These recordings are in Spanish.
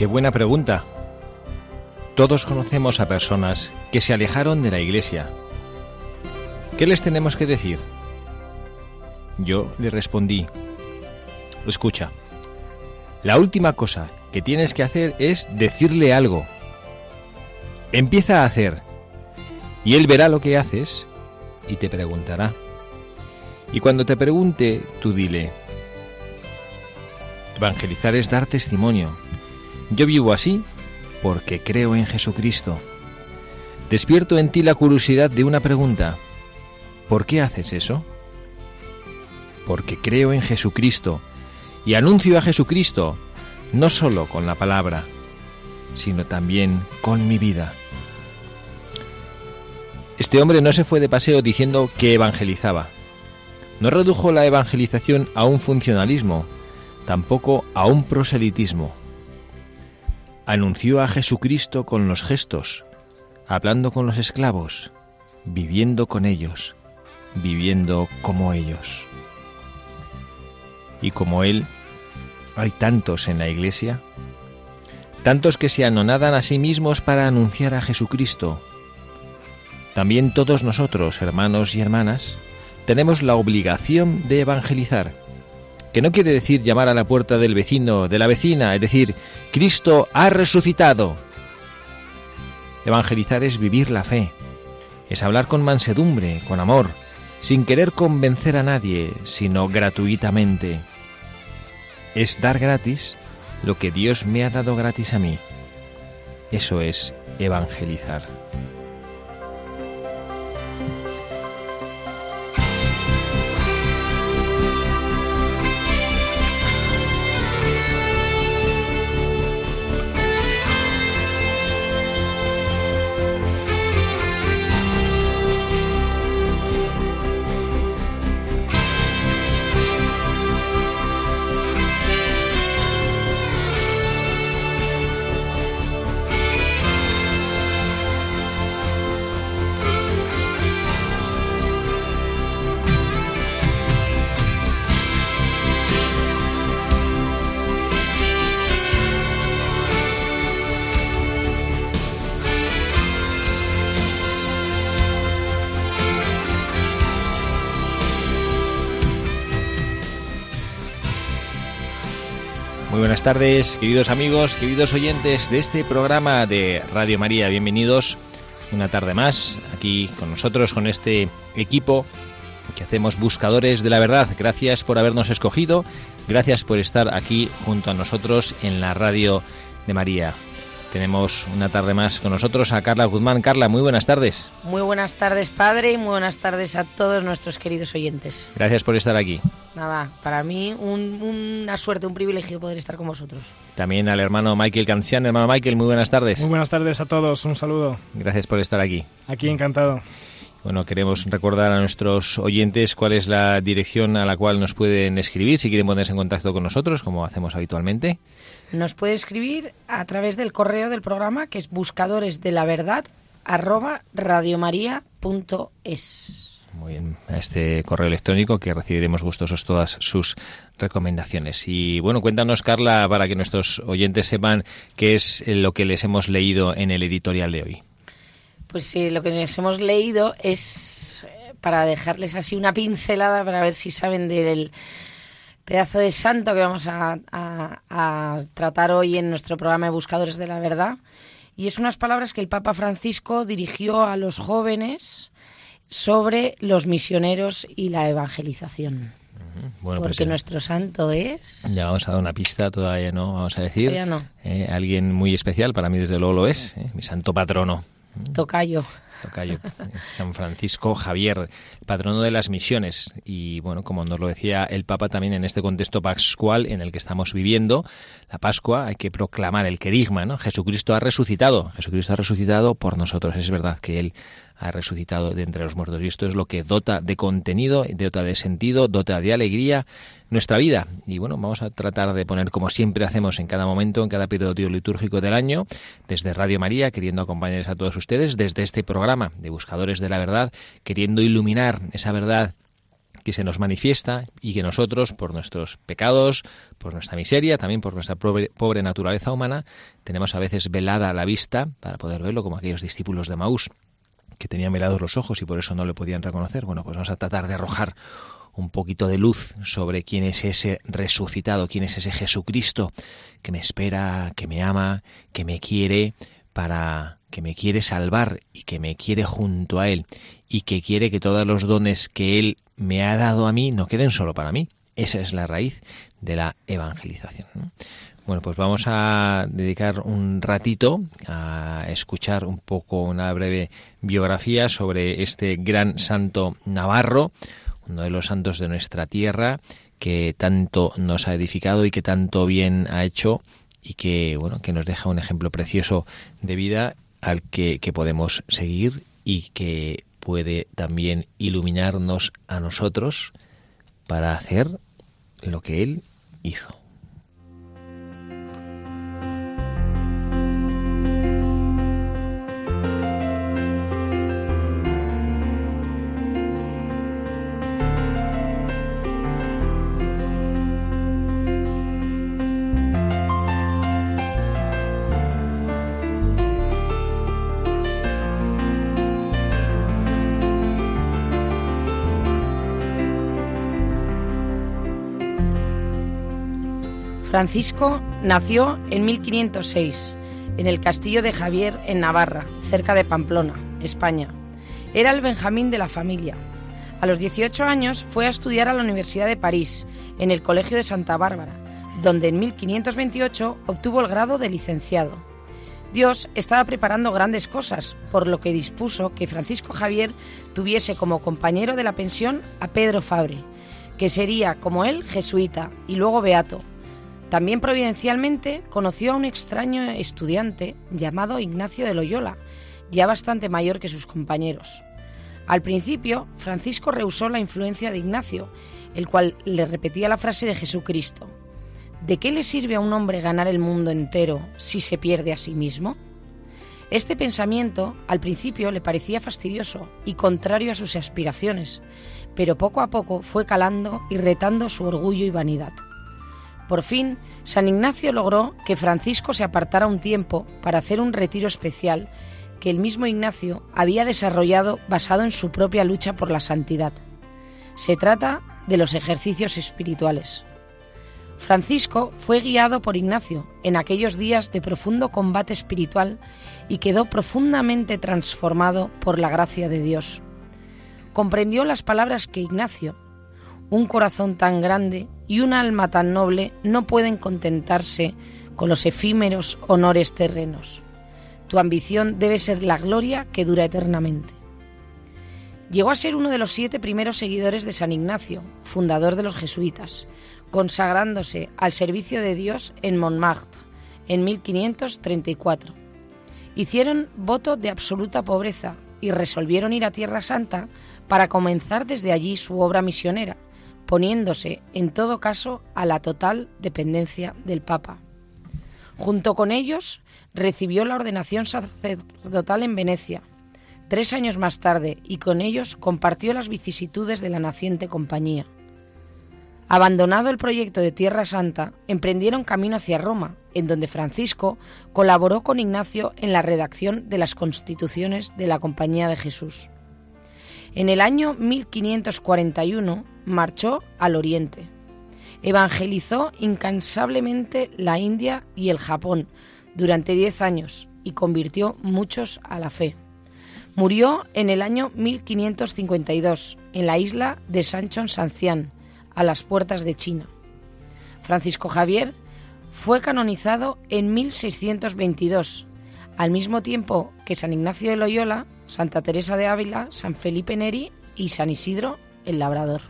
Qué buena pregunta. Todos conocemos a personas que se alejaron de la iglesia. ¿Qué les tenemos que decir? Yo le respondí, escucha, la última cosa que tienes que hacer es decirle algo. Empieza a hacer, y él verá lo que haces y te preguntará. Y cuando te pregunte, tú dile, evangelizar es dar testimonio yo vivo así porque creo en Jesucristo. Despierto en ti la curiosidad de una pregunta. ¿Por qué haces eso? Porque creo en Jesucristo y anuncio a Jesucristo no solo con la palabra, sino también con mi vida. Este hombre no se fue de paseo diciendo que evangelizaba. No redujo la evangelización a un funcionalismo, tampoco a un proselitismo anunció a Jesucristo con los gestos, hablando con los esclavos, viviendo con ellos, viviendo como ellos. Y como Él, hay tantos en la iglesia, tantos que se anonadan a sí mismos para anunciar a Jesucristo. También todos nosotros, hermanos y hermanas, tenemos la obligación de evangelizar que no quiere decir llamar a la puerta del vecino, de la vecina, es decir, Cristo ha resucitado. Evangelizar es vivir la fe, es hablar con mansedumbre, con amor, sin querer convencer a nadie, sino gratuitamente. Es dar gratis lo que Dios me ha dado gratis a mí. Eso es evangelizar. Tardes, queridos amigos, queridos oyentes de este programa de Radio María. Bienvenidos una tarde más aquí con nosotros, con este equipo que hacemos buscadores de la verdad. Gracias por habernos escogido, gracias por estar aquí junto a nosotros en la Radio de María. Tenemos una tarde más con nosotros a Carla Guzmán. Carla, muy buenas tardes. Muy buenas tardes, padre, y muy buenas tardes a todos nuestros queridos oyentes. Gracias por estar aquí. Nada, para mí una suerte, un privilegio poder estar con vosotros. También al hermano Michael Cancian. Hermano Michael, muy buenas tardes. Muy buenas tardes a todos, un saludo. Gracias por estar aquí. Aquí encantado. Bueno, queremos recordar a nuestros oyentes cuál es la dirección a la cual nos pueden escribir si quieren ponerse en contacto con nosotros, como hacemos habitualmente. Nos puede escribir a través del correo del programa, que es buscadores de la verdad arroba radiomaria.es. Muy bien, a este correo electrónico que recibiremos gustosos todas sus recomendaciones. Y bueno, cuéntanos, Carla, para que nuestros oyentes sepan qué es lo que les hemos leído en el editorial de hoy. Pues eh, lo que nos hemos leído es eh, para dejarles así una pincelada para ver si saben del pedazo de santo que vamos a, a tratar hoy en nuestro programa de Buscadores de la Verdad. Y es unas palabras que el Papa Francisco dirigió a los jóvenes sobre los misioneros y la evangelización. Bueno, pues Porque nuestro santo es. Ya vamos a dar una pista, todavía no, vamos a decir. Todavía no. Eh, alguien muy especial, para mí desde luego lo es, eh, mi santo patrono. Tocayo. Tocayo, San Francisco Javier, patrono de las misiones. Y bueno, como nos lo decía el Papa también en este contexto pascual en el que estamos viviendo, la Pascua hay que proclamar el querigma, ¿no? Jesucristo ha resucitado, Jesucristo ha resucitado por nosotros. Es verdad que Él ha resucitado de entre los muertos. Y esto es lo que dota de contenido, dota de sentido, dota de alegría nuestra vida. Y bueno, vamos a tratar de poner, como siempre hacemos en cada momento, en cada periodo litúrgico del año, desde Radio María, queriendo acompañarles a todos ustedes, desde este programa de Buscadores de la Verdad, queriendo iluminar esa verdad que se nos manifiesta y que nosotros, por nuestros pecados, por nuestra miseria, también por nuestra pobre, naturaleza humana, tenemos a veces velada la vista para poder verlo como aquellos discípulos de Maús que tenían velados los ojos y por eso no le podían reconocer. Bueno, pues vamos a tratar de arrojar un poquito de luz sobre quién es ese resucitado, quién es ese Jesucristo que me espera, que me ama, que me quiere para que me quiere salvar y que me quiere junto a él y que quiere que todos los dones que él me ha dado a mí no queden solo para mí. Esa es la raíz de la evangelización. Bueno, pues vamos a dedicar un ratito a escuchar un poco una breve biografía sobre este gran santo navarro, uno de los santos de nuestra tierra que tanto nos ha edificado y que tanto bien ha hecho y que bueno que nos deja un ejemplo precioso de vida al que, que podemos seguir y que puede también iluminarnos a nosotros para hacer lo que él hizo. Francisco nació en 1506 en el castillo de Javier en Navarra, cerca de Pamplona, España. Era el Benjamín de la familia. A los 18 años fue a estudiar a la Universidad de París, en el Colegio de Santa Bárbara, donde en 1528 obtuvo el grado de licenciado. Dios estaba preparando grandes cosas, por lo que dispuso que Francisco Javier tuviese como compañero de la pensión a Pedro Fabre, que sería, como él, jesuita y luego beato, también providencialmente conoció a un extraño estudiante llamado Ignacio de Loyola, ya bastante mayor que sus compañeros. Al principio, Francisco rehusó la influencia de Ignacio, el cual le repetía la frase de Jesucristo. ¿De qué le sirve a un hombre ganar el mundo entero si se pierde a sí mismo? Este pensamiento al principio le parecía fastidioso y contrario a sus aspiraciones, pero poco a poco fue calando y retando su orgullo y vanidad. Por fin, San Ignacio logró que Francisco se apartara un tiempo para hacer un retiro especial que el mismo Ignacio había desarrollado basado en su propia lucha por la santidad. Se trata de los ejercicios espirituales. Francisco fue guiado por Ignacio en aquellos días de profundo combate espiritual y quedó profundamente transformado por la gracia de Dios. Comprendió las palabras que Ignacio, un corazón tan grande y un alma tan noble no pueden contentarse con los efímeros honores terrenos. Tu ambición debe ser la gloria que dura eternamente. Llegó a ser uno de los siete primeros seguidores de San Ignacio, fundador de los jesuitas, consagrándose al servicio de Dios en Montmartre en 1534. Hicieron voto de absoluta pobreza y resolvieron ir a Tierra Santa para comenzar desde allí su obra misionera, poniéndose en todo caso a la total dependencia del Papa. Junto con ellos recibió la ordenación sacerdotal en Venecia, tres años más tarde, y con ellos compartió las vicisitudes de la naciente compañía. Abandonado el proyecto de Tierra Santa, emprendieron camino hacia Roma, en donde Francisco colaboró con Ignacio en la redacción de las constituciones de la Compañía de Jesús. En el año 1541 marchó al Oriente. Evangelizó incansablemente la India y el Japón durante diez años y convirtió muchos a la fe. Murió en el año 1552 en la isla de Sanchon Sancián, a las puertas de China. Francisco Javier fue canonizado en 1622, al mismo tiempo que San Ignacio de Loyola, Santa Teresa de Ávila, San Felipe Neri y San Isidro el Labrador.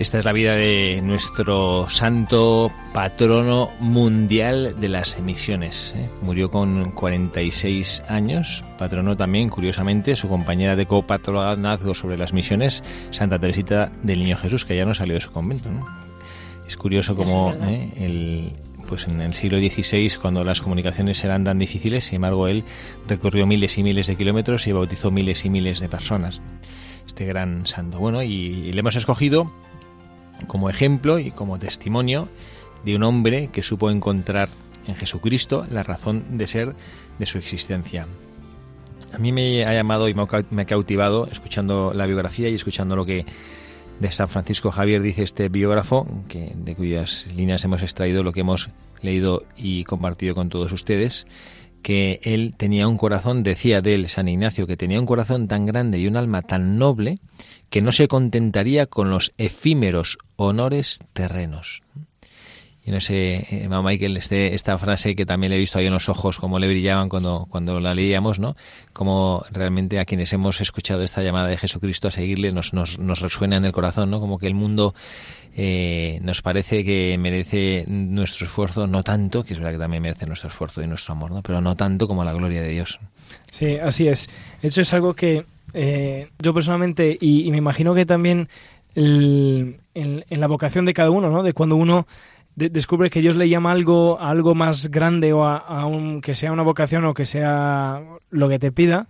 Esta es la vida de nuestro santo patrono mundial de las misiones. ¿eh? Murió con 46 años. Patrono también, curiosamente, su compañera de copatronazgo sobre las misiones, Santa Teresita del Niño Jesús, que ya no salió de su convento. Es curioso como ¿eh? el, pues en el siglo XVI, cuando las comunicaciones eran tan difíciles, sin embargo, él recorrió miles y miles de kilómetros y bautizó miles y miles de personas. Este gran santo. Bueno, y, y le hemos escogido como ejemplo y como testimonio de un hombre que supo encontrar en Jesucristo la razón de ser de su existencia. A mí me ha llamado y me ha cautivado escuchando la biografía y escuchando lo que de San Francisco Javier dice este biógrafo, que, de cuyas líneas hemos extraído lo que hemos leído y compartido con todos ustedes, que él tenía un corazón, decía de él San Ignacio, que tenía un corazón tan grande y un alma tan noble que no se contentaría con los efímeros honores terrenos. Y no sé, eh, Michael, este, esta frase que también le he visto ahí en los ojos, como le brillaban cuando, cuando la leíamos, ¿no? Como realmente a quienes hemos escuchado esta llamada de Jesucristo a seguirle nos, nos, nos resuena en el corazón, ¿no? Como que el mundo eh, nos parece que merece nuestro esfuerzo, no tanto, que es verdad que también merece nuestro esfuerzo y nuestro amor, ¿no? Pero no tanto como la gloria de Dios. Sí, así es. Eso es algo que eh, yo personalmente, y, me imagino que también en, la vocación de cada uno, ¿no? De cuando uno descubre que Dios le llama algo a algo más grande o a, que sea una vocación o que sea lo que te pida,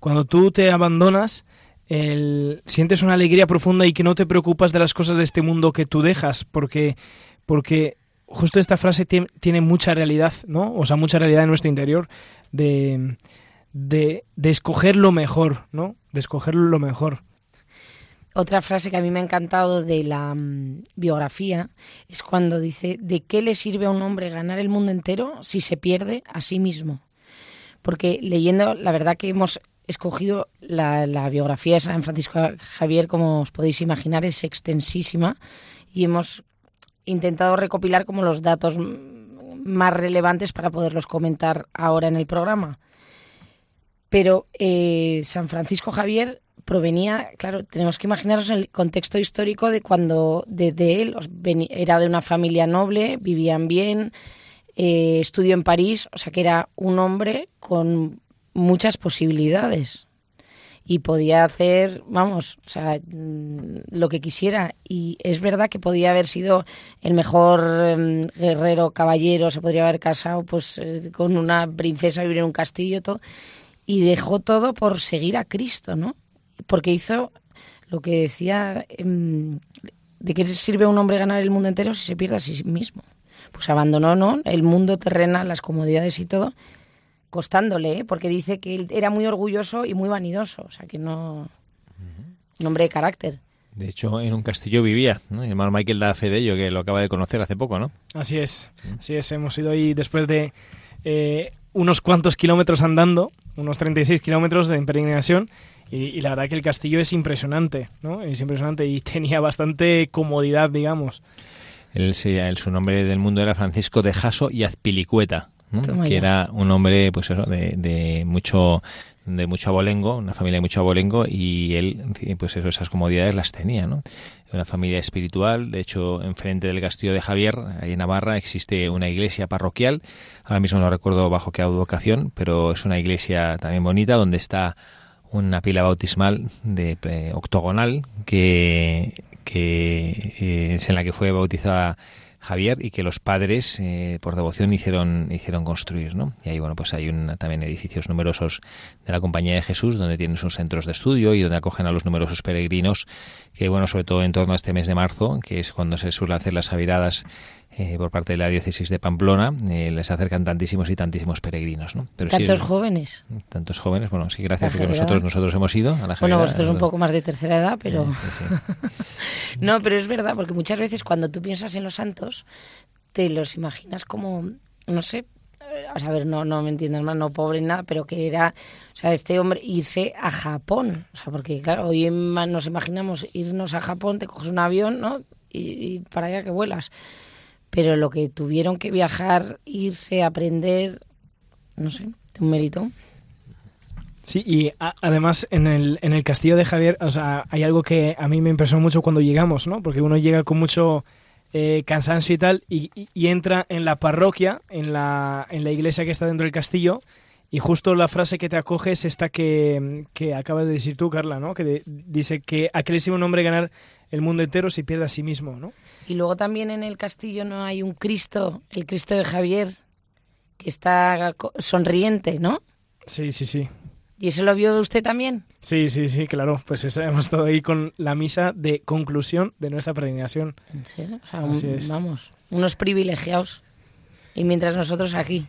cuando tú te abandonas, el, sientes una alegría profunda y que no te preocupas de las cosas de este mundo que tú dejas, porque, porque justo esta frase tiene mucha realidad, ¿no? O sea, mucha realidad en nuestro interior de, de, escoger lo mejor, ¿no? De escoger lo mejor. Otra frase que a mí me ha encantado de la mm, biografía es cuando dice, ¿de qué le sirve a un hombre ganar el mundo entero si se pierde a sí mismo? Porque leyendo, la verdad que hemos escogido la, la biografía de San Francisco Javier, como os podéis imaginar, es extensísima y hemos intentado recopilar como los datos más relevantes para poderlos comentar ahora en el programa. Pero eh, San Francisco Javier provenía, claro, tenemos que imaginaros el contexto histórico de cuando de, él. Era de una familia noble, vivían bien, eh, estudió en París, o sea que era un hombre con muchas posibilidades. Y podía hacer, vamos, o sea, mm, lo que quisiera. Y es verdad que podía haber sido el mejor em, guerrero, caballero, se podría haber casado pues eh, con una princesa, vivir en un castillo, todo y dejó todo por seguir a Cristo, ¿no? Porque hizo lo que decía, em, ¿de qué sirve a un hombre ganar el mundo entero si se pierde a sí mismo? Pues abandonó, ¿no? El mundo terrenal, las comodidades y todo, costándole, ¿eh? porque dice que él era muy orgulloso y muy vanidoso, o sea que no... Un hombre de carácter. De hecho, en un castillo vivía, ¿no? Y el Michael da fe de ello, que lo acaba de conocer hace poco, ¿no? Así es, así es. Hemos ido ahí después de eh, unos cuantos kilómetros andando unos 36 kilómetros en peregrinación. Y, la verdad que el castillo es impresionante, ¿no? Es impresionante y tenía bastante comodidad, digamos. Él, su nombre del mundo era Francisco de Jaso y Azpilicueta, que era un hombre pues eso, de, de mucho de mucho abolengo, una familia de mucho abolengo y él, pues eso, esas comodidades las tenía, ¿no? Una familia espiritual, de hecho, enfrente del castillo de Javier, ahí en Navarra, existe una iglesia parroquial, ahora mismo no recuerdo bajo qué advocación, pero es una iglesia también bonita donde está una pila bautismal de eh, octogonal que, que eh, es en la que fue bautizada Javier y que los padres eh, por devoción hicieron hicieron construir, ¿no? Y ahí bueno pues hay también edificios numerosos de la Compañía de Jesús donde tienen sus centros de estudio y donde acogen a los numerosos peregrinos que bueno sobre todo en torno a este mes de marzo que es cuando se suele hacer las aviradas eh, por parte de la diócesis de Pamplona, eh, les acercan tantísimos y tantísimos peregrinos. ¿no? ¿Tantos jóvenes? Tantos jóvenes, bueno, sí, gracias porque nosotros, nosotros hemos ido a la Bueno, vosotros un poco más de tercera edad, pero... no, pero es verdad, porque muchas veces cuando tú piensas en los santos, te los imaginas como, no sé, a saber, no, no me entiendas más, no pobre nada, pero que era, o sea, este hombre irse a Japón, o sea, porque claro, hoy nos imaginamos irnos a Japón, te coges un avión, ¿no? Y, y para allá que vuelas pero lo que tuvieron que viajar, irse, aprender, no sé, un mérito. Sí, y además en el, en el castillo de Javier, o sea, hay algo que a mí me impresionó mucho cuando llegamos, ¿no? Porque uno llega con mucho eh, cansancio y tal, y, entra en la parroquia, en la, en la iglesia que está dentro del castillo, y justo la frase que te acoge es esta que, que acabas de decir tú, Carla, ¿no? Que dice que a qué un hombre ganar el mundo entero si pierde a sí mismo, ¿no? Y luego también en el castillo no hay un Cristo, el Cristo de Javier, que está sonriente, ¿no? Sí, sí, sí. ¿Y eso lo vio usted también? Sí, sí, sí, claro. Pues hemos estado ahí con la misa de conclusión de nuestra peregrinación. ¿En serio? Vamos, unos privilegiados. Y mientras nosotros aquí,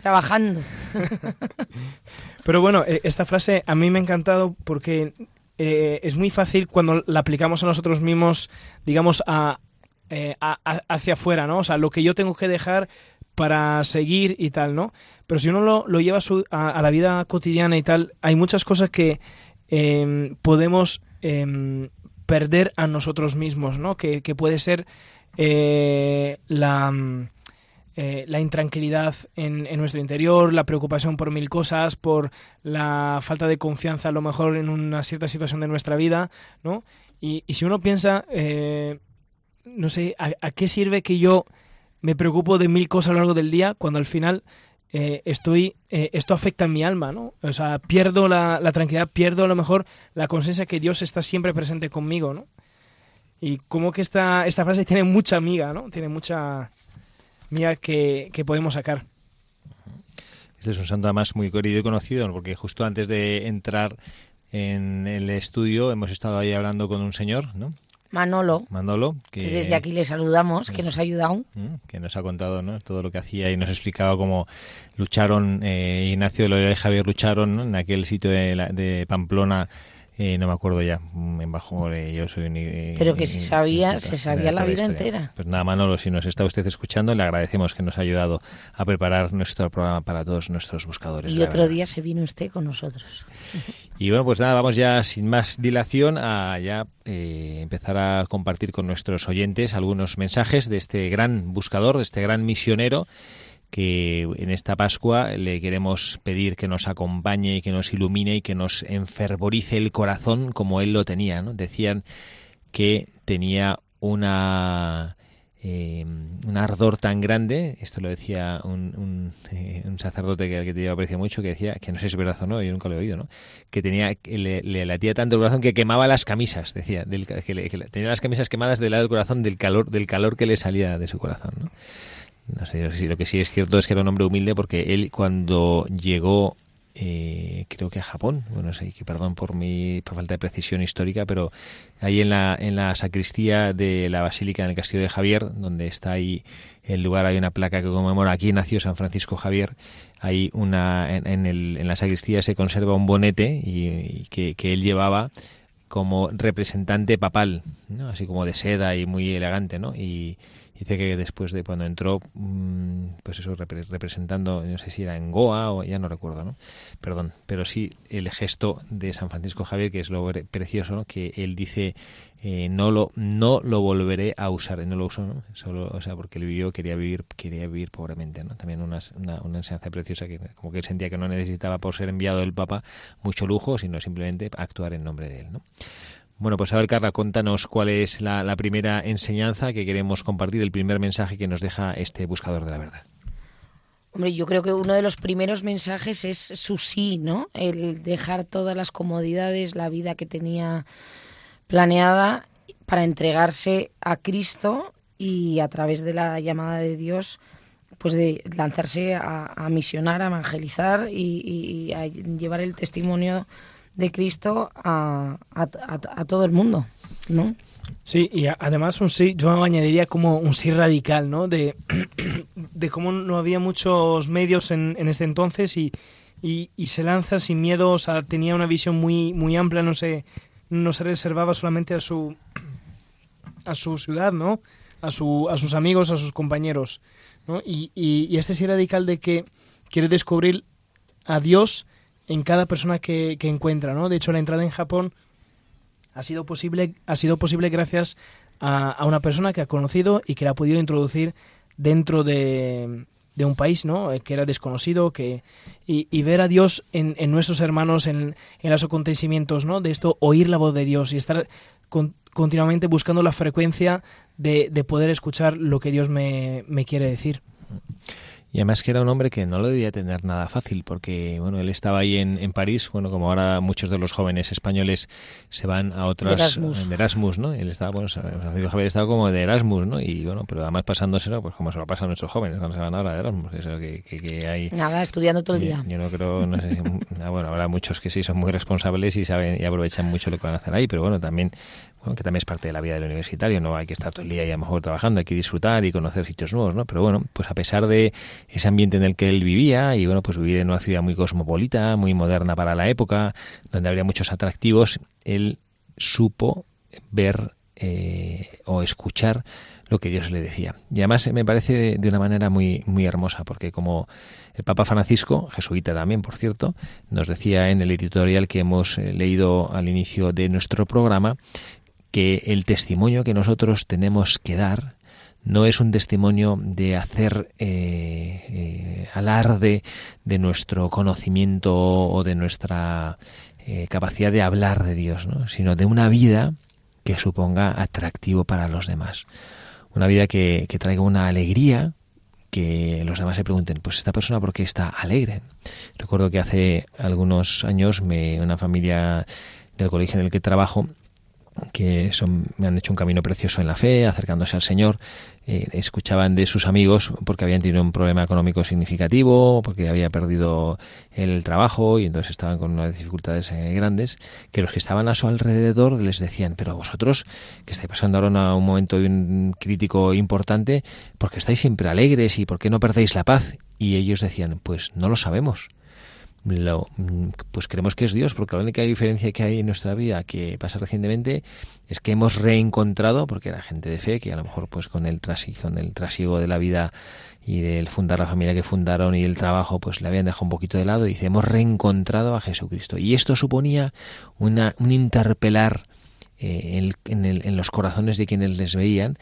trabajando. Pero bueno, e, esta frase a mí me ha encantado porque eh, es muy fácil cuando la aplicamos a nosotros mismos, digamos, eh, a, hacia afuera, ¿no? O sea, lo que yo tengo que dejar para seguir y tal, ¿no? Pero si uno lo, lo lleva a, la vida cotidiana y tal, hay muchas cosas que em, podemos em, perder a nosotros mismos, ¿no? Que, que puede ser eh, la eh, la intranquilidad en, nuestro interior, la preocupación por mil cosas, por la falta de confianza a lo mejor en una cierta situación de nuestra vida, ¿no? Y, si uno piensa, eh, no sé, ¿a, qué sirve que yo me preocupo de mil cosas a lo largo del día cuando al final eh, estoy, esto afecta en mi alma, ¿no? O sea, pierdo la, la, tranquilidad, pierdo a lo mejor la conciencia que Dios está siempre presente conmigo, ¿no? Y como que esta, esta frase tiene mucha amiga, ¿no? Tiene mucha, mira que, podemos sacar. Este es un santo además muy querido y conocido, porque justo antes de entrar en el estudio hemos estado ahí hablando con un señor, ¿no? Manolo. Manolo, que, desde aquí le saludamos, que nos ha ayudado. Que nos ha contado ¿no? todo lo que hacía y nos ha explicado cómo lucharon, eh, Ignacio de Loyola y Javier lucharon en aquel sitio de, de Pamplona eh, no me acuerdo ya, en bajo eh, yo soy eh, Pero que se sabía, se sabía la vida entera. Pues nada, Manolo, si nos está usted escuchando, le agradecemos que nos ha ayudado a preparar nuestro programa para todos nuestros buscadores. Y otro día se vino usted con nosotros. Y bueno, pues nada, vamos ya sin más dilación a ya empezar a compartir con nuestros oyentes algunos mensajes de este gran buscador, de este gran misionero que en esta Pascua le queremos pedir que nos acompañe y que nos ilumine y que nos enfervorice el corazón como él lo tenía. ¿no? Decían que tenía una eh, un ardor tan grande, esto lo decía un, un, eh, sacerdote que, que te aprecio mucho, que decía, que no sé si es verdad o no, yo nunca lo he oído, ¿no? que tenía le, le latía tanto el corazón que quemaba las camisas, decía, del, que, tenía las camisas quemadas del lado del corazón del calor, del calor que le salía de su corazón. ¿no? No sé, lo que sí es cierto es que era un hombre humilde porque él cuando llegó eh, creo que a Japón, bueno, que perdón por mi por falta de precisión histórica, pero ahí en la, en la sacristía de la Basílica en el Castillo de Javier, donde está ahí el lugar, hay una placa que conmemora aquí nació San Francisco Javier, hay una en, el, en la sacristía se conserva un bonete y, que, que él llevaba como representante papal, ¿no? así como de seda y muy elegante, ¿no? Y, Dice que después de cuando entró, mm, pues eso, representando, no sé si era en Goa o ya no recuerdo, ¿no? Perdón, pero sí el gesto de San Francisco Javier, que es lo precioso, ¿no? Que él dice, eh, no lo no lo volveré a usar, no lo uso, ¿no? Solo, o sea, porque él vivió, quería vivir, quería vivir pobremente, ¿no? También una, una, una enseñanza preciosa que como que él sentía que no necesitaba por ser enviado del Papa mucho lujo, sino simplemente actuar en nombre de él, ¿no? Bueno, pues a ver, Carla, cuéntanos cuál es la, primera enseñanza que queremos compartir, el primer mensaje que nos deja este buscador de la verdad. Hombre, yo creo que uno de los primeros mensajes es su sí, ¿no? El dejar todas las comodidades, la vida que tenía planeada para entregarse a Cristo y a través de la llamada de Dios, pues de lanzarse a, misionar, a evangelizar y a llevar el testimonio de Cristo a, a, todo el mundo, ¿no? Sí, y además un sí, yo añadiría como un sí radical, ¿no? De, de cómo no había muchos medios en, en este entonces y, y, se lanza sin miedo, o sea, tenía una visión muy, muy amplia, no se, no se reservaba solamente a su, a su ciudad, ¿no? A, su, a sus amigos, a sus compañeros, ¿no? Y, y, y este sí radical de que quiere descubrir a Dios en cada persona que, encuentra, ¿no? De hecho, la entrada en Japón ha sido posible, ha sido posible gracias a, una persona que ha conocido y que la ha podido introducir dentro de, un país, ¿no? Que era desconocido, que y, ver a Dios en, en nuestros hermanos, en, en, los acontecimientos, ¿no? De esto, oír la voz de Dios y estar continuamente buscando la frecuencia de, de poder escuchar lo que Dios me, me quiere decir. Y además que era un hombre que no lo debía tener nada fácil, porque bueno, él estaba ahí en, en París, bueno, como ahora muchos de los jóvenes españoles se van a otras Erasmus, de Erasmus ¿no? Él estaba, bueno, Javier estaba como de Erasmus, ¿no? Y bueno, pero además pasándoselo, pues como se lo pasan nuestros jóvenes cuando se van ahora de Erasmus, eso que, que, hay... Nada, estudiando todo el día. Yo, no creo, no sé, ah, bueno, habrá muchos que sí son muy responsables y saben y aprovechan mucho lo que van a hacer ahí, pero bueno, también que también es parte de la vida del universitario, no hay que estar todo el día y a lo mejor trabajando, hay que disfrutar y conocer sitios nuevos, ¿no? Pero bueno, pues a pesar de ese ambiente en el que él vivía y bueno, pues vivir en una ciudad muy cosmopolita, muy moderna para la época, donde habría muchos atractivos, él supo ver eh, o escuchar lo que Dios le decía. Y además me parece de, una manera muy, muy hermosa, porque como el Papa Francisco, jesuita también, por cierto, nos decía en el editorial que hemos eh, leído al inicio de nuestro programa, que el testimonio que nosotros tenemos que dar no es un testimonio de hacer eh, eh, alarde de nuestro conocimiento o de nuestra eh, capacidad de hablar de Dios, sino de una vida que suponga atractivo para los demás. Una vida que, que traiga una alegría, que los demás se pregunten, pues esta persona por qué está alegre. Recuerdo que hace algunos años me, una familia del colegio en el que trabajo que son, me han hecho un camino precioso en la fe, acercándose al Señor, eh, escuchaban de sus amigos porque habían tenido un problema económico significativo, porque había perdido el trabajo y entonces estaban con unas dificultades eh, grandes, que los que estaban a su alrededor les decían, pero vosotros, que estáis pasando ahora un momento crítico importante, porque estáis siempre alegres y por qué no perdéis la paz? Y ellos decían, pues no lo sabemos lo, pues creemos que es Dios, porque la única diferencia que hay en nuestra vida que pasa recientemente es que hemos reencontrado, porque era gente de fe, que a lo mejor pues con el, trasiego, con el trasiego de la vida y del fundar la familia que fundaron y el trabajo, pues le habían dejado un poquito de lado, y dice, hemos reencontrado a Jesucristo. Y esto suponía una, un interpelar eh, en, en los corazones de quienes les veían,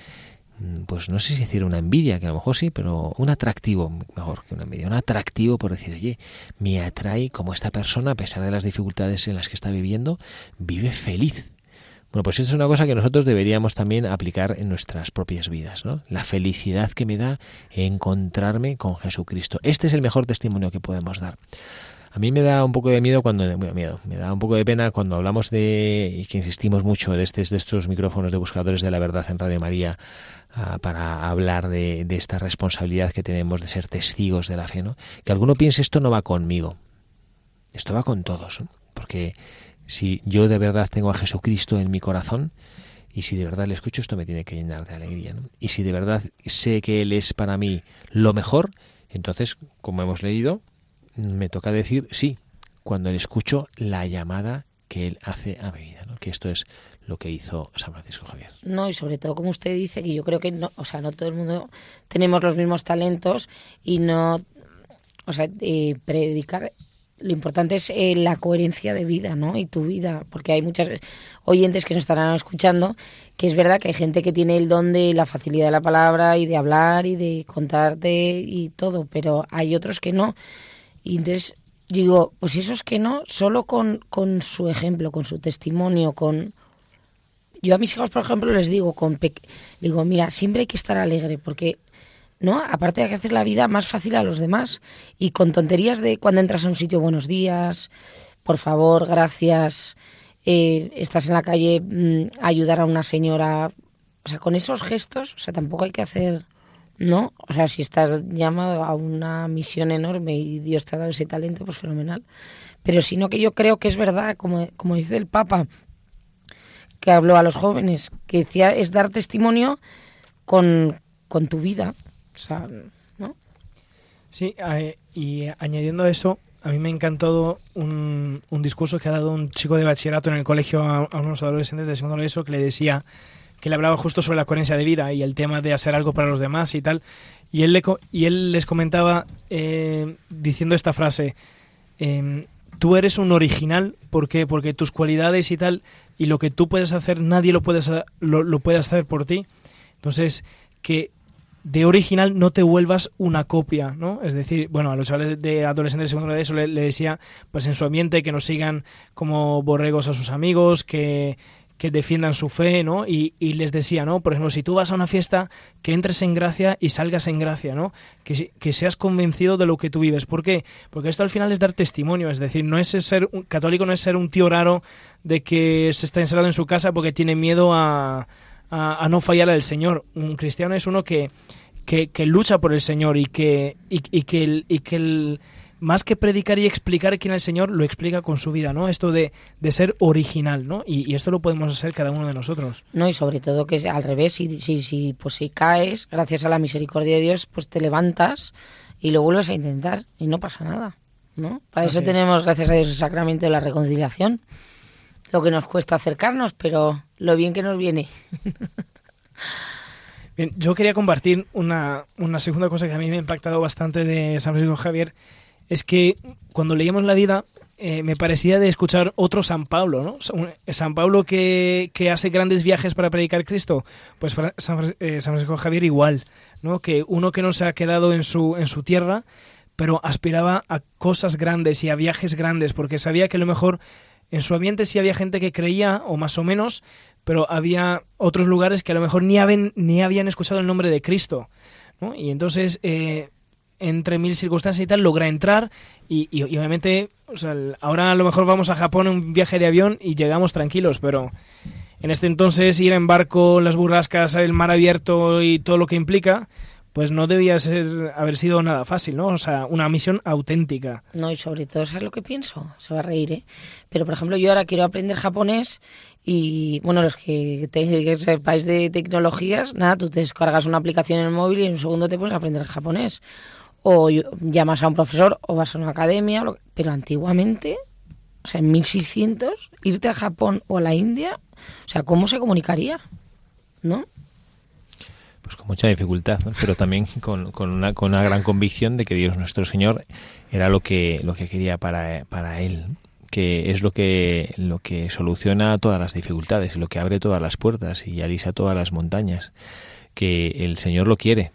pues no sé si decir una envidia, que a lo mejor sí, pero un atractivo, mejor que una envidia, un atractivo por decir, oye, me atrae como esta persona, a pesar de las dificultades en las que está viviendo, vive feliz. Bueno, pues esto es una cosa que nosotros deberíamos también aplicar en nuestras propias vidas, ¿no? La felicidad que me da encontrarme con Jesucristo. Este es el mejor testimonio que podemos dar. A mí me da un poco de miedo cuando me da un poco de pena cuando hablamos de y que insistimos mucho de, de estos micrófonos de buscadores de la verdad en Radio María para hablar de, esta responsabilidad que tenemos de ser testigos de la fe, ¿no? Que alguno piense esto no va conmigo, esto va con todos, porque si yo de verdad tengo a Jesucristo en mi corazón y si de verdad le escucho, esto me tiene que llenar de alegría, ¿no? Y si de verdad sé que Él es para mí lo mejor, entonces, como hemos leído, me toca decir sí, cuando escucho la llamada que él hace a medida, ¿no? que esto es lo que hizo San Francisco Javier. No, y sobre todo, como usted dice, que yo creo que no, o sea, no todo el mundo tenemos los mismos talentos y no, o sea, eh, predicar lo importante es eh, la coherencia de vida, ¿no? Y tu vida, porque hay muchas oyentes que nos estarán escuchando, que es verdad que hay gente que tiene el don de la facilidad de la palabra y de hablar y de contarte y todo, pero hay otros que no. Y entonces digo, pues esos que no, solo con, con su ejemplo, con su testimonio, con... Yo a mis hijos, por ejemplo, les digo, con digo, mira, siempre hay que estar alegre, porque ¿no? Aparte de que haces la vida más fácil a los demás. Y con tonterías de cuando entras a un sitio, buenos días, por favor, gracias, eh, estás en la calle, mm, ayudar a una señora. O sea, con esos gestos, o sea, tampoco hay que hacer, ¿no? O sea, si estás llamado a una misión enorme y Dios te ha dado ese talento, pues fenomenal. Pero sino que yo creo que es verdad, como, como dice el Papa, que habló a los jóvenes, que decía, es dar testimonio con, con tu vida. ¿no? Sí, y añadiendo eso, a mí me ha encantado un, un, discurso que ha dado un chico de bachillerato en el colegio a, unos adolescentes de segundo eso que le decía que le hablaba justo sobre la coherencia de vida y el tema de hacer algo para los demás y tal. Y él, le, y él les comentaba eh, diciendo esta frase, em, tú eres un original, ¿por qué? Porque tus cualidades y tal, y lo que tú puedes hacer, nadie lo puede, lo, lo puede hacer por ti. Entonces, que de original no te vuelvas una copia, ¿no? Es decir, bueno, a los de adolescentes de segundo de eso le, decía, pues en su ambiente, que no sigan como borregos a sus amigos, que, que defiendan su fe, ¿no? Y, y, les decía, ¿no? Por ejemplo, si tú vas a una fiesta, que entres en gracia y salgas en gracia, ¿no? Que, que seas convencido de lo que tú vives. ¿Por qué? Porque esto al final es dar testimonio, es decir, no es ser un católico, no es ser un tío raro de que se está encerrado en su casa porque tiene miedo a a, no fallar al Señor. Un cristiano es uno que, que, lucha por el Señor y que, y, que, el, y que el, más que predicar y explicar quién es el Señor, lo explica con su vida, ¿no? Esto de, de ser original, ¿no? Y, esto lo podemos hacer cada uno de nosotros. No, y sobre todo que al revés, si, si, si, pues si caes, gracias a la misericordia de Dios, pues te levantas y lo vuelves a intentar y no pasa nada, ¿no? Para eso tenemos, gracias a Dios, el sacramento de la reconciliación lo que nos cuesta acercarnos, pero lo bien que nos viene. Bien, yo quería compartir una, una segunda cosa que a mí me ha impactado bastante de San Francisco Javier, es que cuando leíamos la vida eh, me parecía de escuchar otro San Pablo, ¿no? San Pablo que, que hace grandes viajes para predicar Cristo, pues San, eh, San, Francisco Javier igual, ¿no? Que uno que no se ha quedado en su, en su tierra, pero aspiraba a cosas grandes y a viajes grandes, porque sabía que lo mejor en su ambiente sí había gente que creía, o más o menos, pero había otros lugares que a lo mejor ni, habían, ni habían escuchado el nombre de Cristo. Y entonces, eh, entre mil circunstancias y tal, logra entrar y, obviamente, ahora a lo mejor vamos a Japón en un viaje de avión y llegamos tranquilos, pero en este entonces ir en barco, las burrascas, el mar abierto y todo lo que implica, pues no debía ser haber sido nada fácil, ¿no? O sea, una misión auténtica. No, y sobre todo, ¿sabes lo que pienso? Se va a reír, ¿eh? Pero, por ejemplo, yo ahora quiero aprender japonés y, bueno, los que, te, sepáis de tecnologías, nada, tú te descargas una aplicación en el móvil y en un segundo te pones a aprender japonés. O llamas a un profesor o vas a una academia, pero antiguamente, o sea, en 1600, irte a Japón o a la India, o sea, ¿cómo se comunicaría? ¿No? pues con mucha dificultad, pero también con, con, una, con una gran convicción de que Dios nuestro Señor era lo que, lo que quería para, para él, que es lo que, lo que soluciona todas las dificultades, lo que abre todas las puertas y alisa todas las montañas, que el Señor lo quiere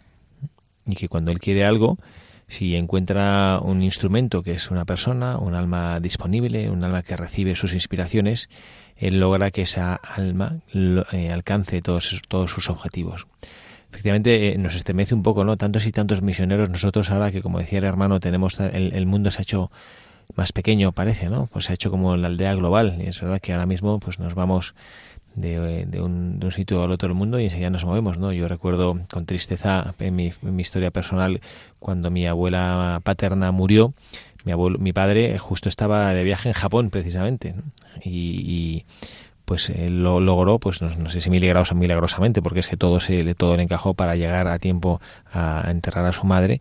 y que cuando Él quiere algo, si encuentra un instrumento que es una persona, un alma disponible, un alma que recibe sus inspiraciones, Él logra que esa alma eh, alcance todos, todos sus objetivos efectivamente eh, nos estremece un poco, ¿no? Tantos y tantos misioneros, nosotros ahora que, como decía el hermano, tenemos el, mundo se ha hecho más pequeño, parece, ¿no? Pues se ha hecho como la aldea global. Y es verdad que ahora mismo pues nos vamos de, un, de un sitio al otro del mundo y enseguida nos movemos, ¿no? Yo recuerdo con tristeza en mi, mi historia personal cuando mi abuela paterna murió, mi abuelo, mi padre justo estaba de viaje en Japón precisamente y pues eh, lo logró, pues no, sé si milagrosa, milagrosamente, porque es que todo se todo le encajó para llegar a tiempo a, enterrar a su madre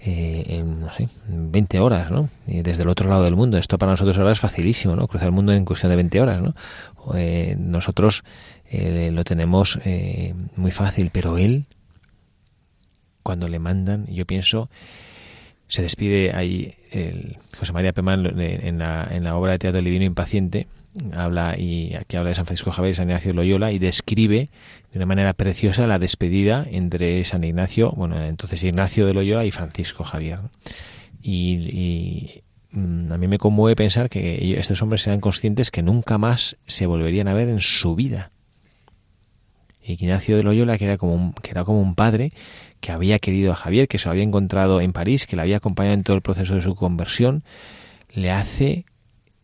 eh, en, no sé, 20 horas, ¿no? Y desde el otro lado del mundo. Esto para nosotros ahora es facilísimo, ¿no? Cruzar el mundo en cuestión de 20 horas, ¿no? Eh, nosotros eh, lo tenemos muy fácil, pero él, cuando le mandan, yo pienso, se despide ahí el José María Pemán en la, en la obra de teatro Divino Impaciente, habla y aquí habla de San Francisco Javier y San Ignacio Loyola y describe de una manera preciosa la despedida entre San Ignacio, bueno, entonces Ignacio de Loyola y Francisco Javier. Y, mm, a mí me conmueve pensar que estos hombres eran conscientes que nunca más se volverían a ver en su vida. Y Ignacio de Loyola, que era como un, que era como un padre, que había querido a Javier, que se lo había encontrado en París, que le había acompañado en todo el proceso de su conversión, le hace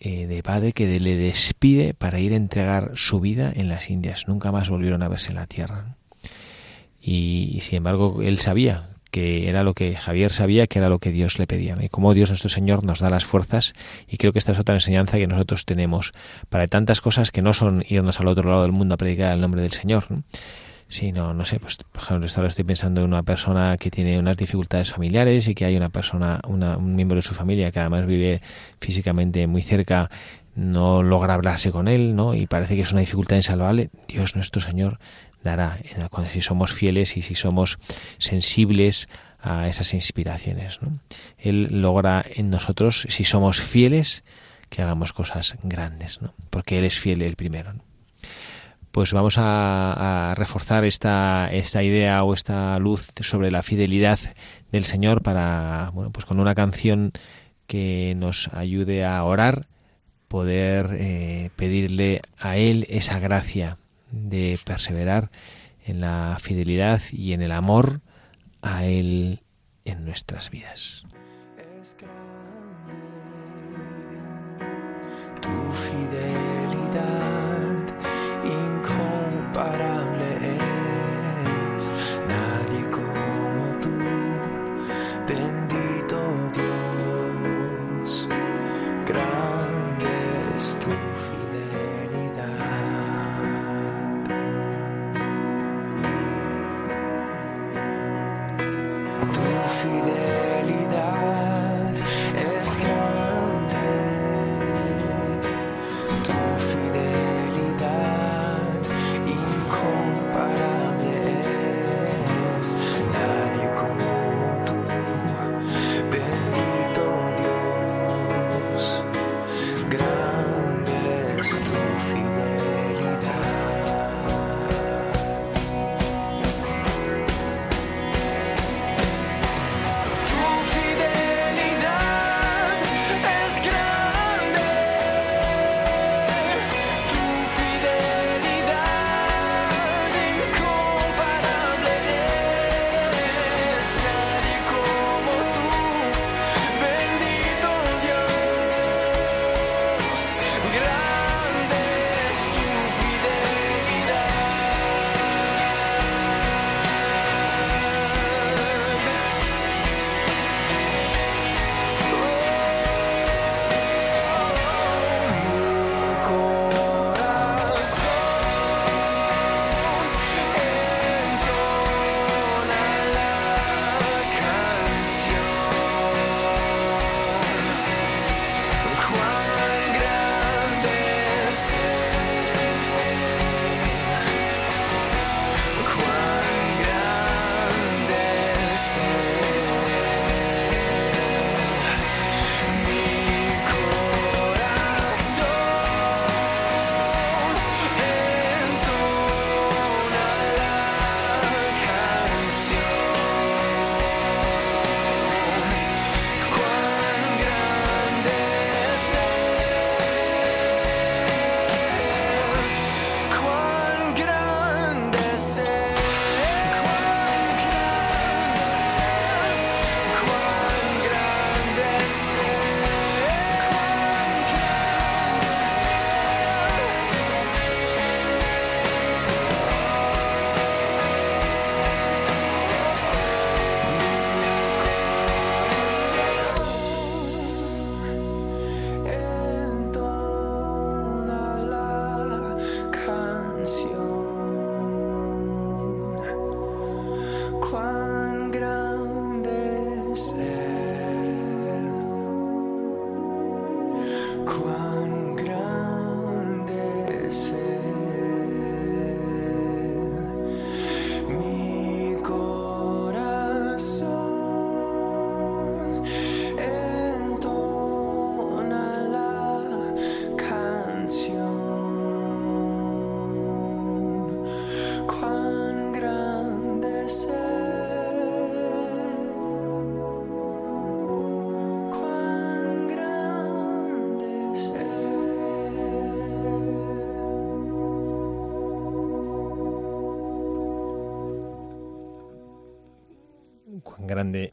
eh, de padre que le despide para ir a entregar su vida en las Indias. Nunca más volvieron a verse en la tierra. Y, sin embargo, él sabía que era lo que Javier sabía que era lo que Dios le pedía. Y como Dios nuestro Señor nos da las fuerzas, y creo que esta es otra enseñanza que nosotros tenemos para tantas cosas que no son irnos al otro lado del mundo a predicar el nombre del Señor, sino, no sé, pues por ejemplo, estoy pensando en una persona que tiene unas dificultades familiares y que hay una persona, un miembro de su familia que además vive físicamente muy cerca, no logra hablarse con él, ¿no? Y parece que es una dificultad insalvable. Dios nuestro Señor dará, cuando si somos fieles y si somos sensibles a esas inspiraciones, ¿no? Él logra en nosotros, si somos fieles, que hagamos cosas grandes, ¿no? Porque Él es fiel el primero. Pues vamos a, reforzar esta, esta idea o esta luz sobre la fidelidad del Señor para, bueno, pues con una canción que nos ayude a orar, poder eh, pedirle a Él esa gracia de perseverar en la fidelidad y en el amor a Él en nuestras vidas. tu fidelidad.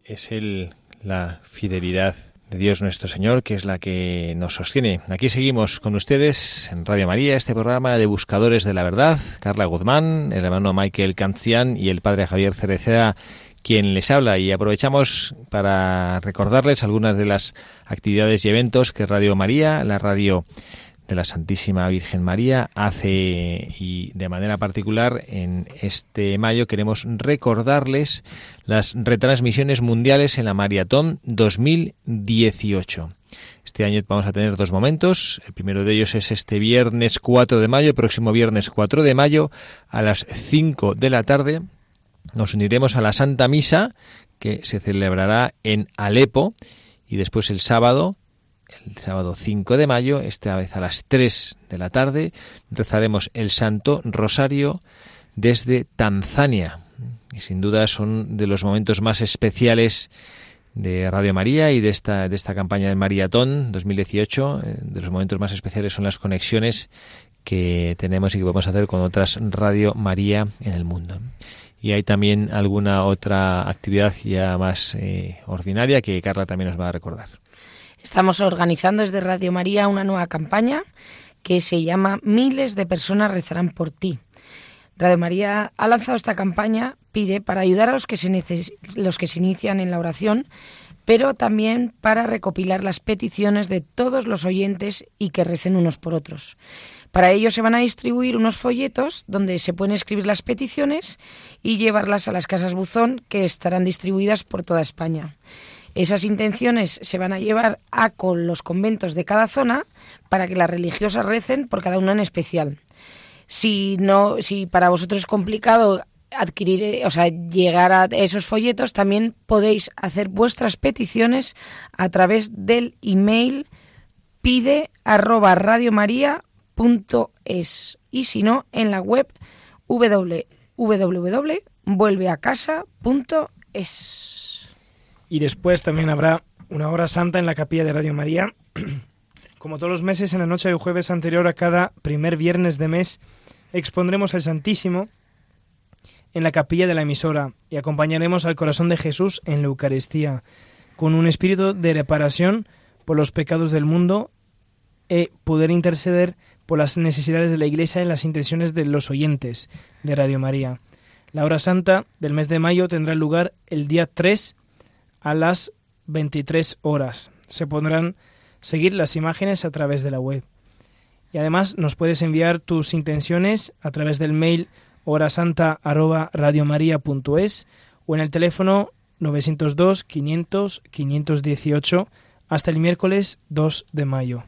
Es Él, la fidelidad de Dios nuestro Señor, que es la que nos sostiene. Aquí seguimos con ustedes en Radio María, este programa de Buscadores de la Verdad. Carla Guzmán, el hermano Michael Cancian y el padre Javier Cereceda quien les habla y aprovechamos para recordarles algunas de las actividades y eventos que Radio María, la radio de la Santísima Virgen María, hace y de manera particular en este mayo queremos recordarles las retransmisiones mundiales en la Maratón 2018. Este año vamos a tener dos momentos. El primero de ellos es este viernes 4 de mayo, próximo viernes 4 de mayo, a las 5 de la tarde, nos uniremos a la Santa Misa que se celebrará en Alepo y después el sábado, el sábado 5 de mayo, esta vez a las 3 de la tarde, rezaremos el Santo Rosario desde Tanzania. Y sin duda son de los momentos más especiales de Radio María y de esta, de esta campaña del Maratón 2018. Eh, de los momentos más especiales son las conexiones que tenemos y que podemos hacer con otras Radio María en el mundo y hay también alguna otra actividad ya más eh, ordinaria que Carla también nos va a recordar. Estamos organizando desde Radio María una nueva campaña que se llama Miles de personas rezarán por ti. Radio María ha lanzado esta campaña, pide para ayudar a los que se, los que se inician en la oración, pero también para recopilar las peticiones de todos los oyentes y que recen unos por otros. Para ello se van a distribuir unos folletos donde se pueden escribir las peticiones y llevarlas a las casas buzón que estarán distribuidas por toda España. Esas intenciones se van a llevar a con los conventos de cada zona para que las religiosas recen por cada una en especial. Si no, si para vosotros es complicado adquirir, o sea, llegar a esos folletos, también podéis hacer vuestras peticiones a través del email pide arroba y si no en la web www.vuelveacasa.es. Y después también habrá una hora santa en la capilla de Radio María. Como todos los meses, en la noche del jueves anterior a cada primer viernes de mes, expondremos al Santísimo en la capilla de la emisora y acompañaremos al corazón de Jesús en la Eucaristía, con un espíritu de reparación por los pecados del mundo y poder interceder por las necesidades de la Iglesia en las intenciones de los oyentes de Radio María. La hora santa del mes de mayo tendrá lugar el día 3 a las 23 horas. Se podrán seguir las imágenes a través de la web. Y además nos puedes enviar tus intenciones a través del mail horasanta@radiomaria.es o en el teléfono 902 500 518 hasta el miércoles 2 de mayo.